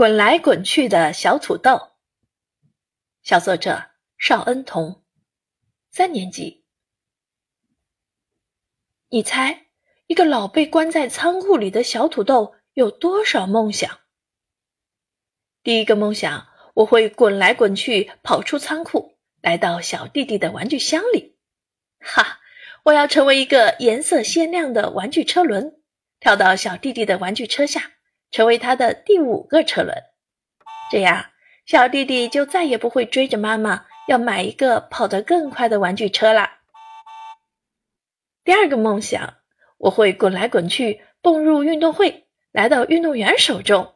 滚来滚去的小土豆，小作者邵恩彤，三年级。你猜，一个老被关在仓库里的小土豆有多少梦想？第一个梦想，我会滚来滚去，跑出仓库，来到小弟弟的玩具箱里。哈，我要成为一个颜色鲜亮的玩具车轮，跳到小弟弟的玩具车下。成为他的第五个车轮，这样小弟弟就再也不会追着妈妈要买一个跑得更快的玩具车啦。第二个梦想，我会滚来滚去，蹦入运动会，来到运动员手中。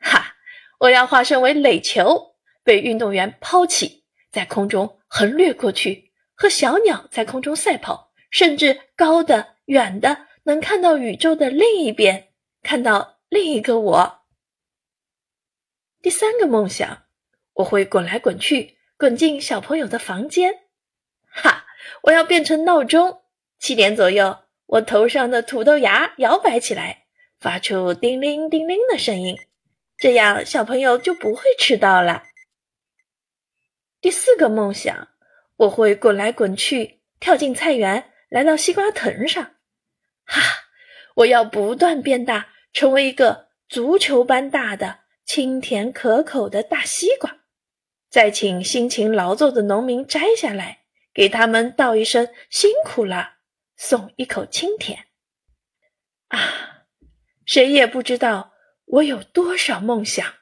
哈，我要化身为垒球，被运动员抛起，在空中横掠过去，和小鸟在空中赛跑，甚至高的、远的，能看到宇宙的另一边，看到。另一个我，第三个梦想，我会滚来滚去，滚进小朋友的房间。哈！我要变成闹钟，七点左右，我头上的土豆芽摇摆起来，发出叮铃叮铃的声音，这样小朋友就不会迟到了。第四个梦想，我会滚来滚去，跳进菜园，来到西瓜藤上。哈！我要不断变大。成为一个足球般大的、清甜可口的大西瓜，再请辛勤劳作的农民摘下来，给他们道一声辛苦了，送一口清甜。啊，谁也不知道我有多少梦想。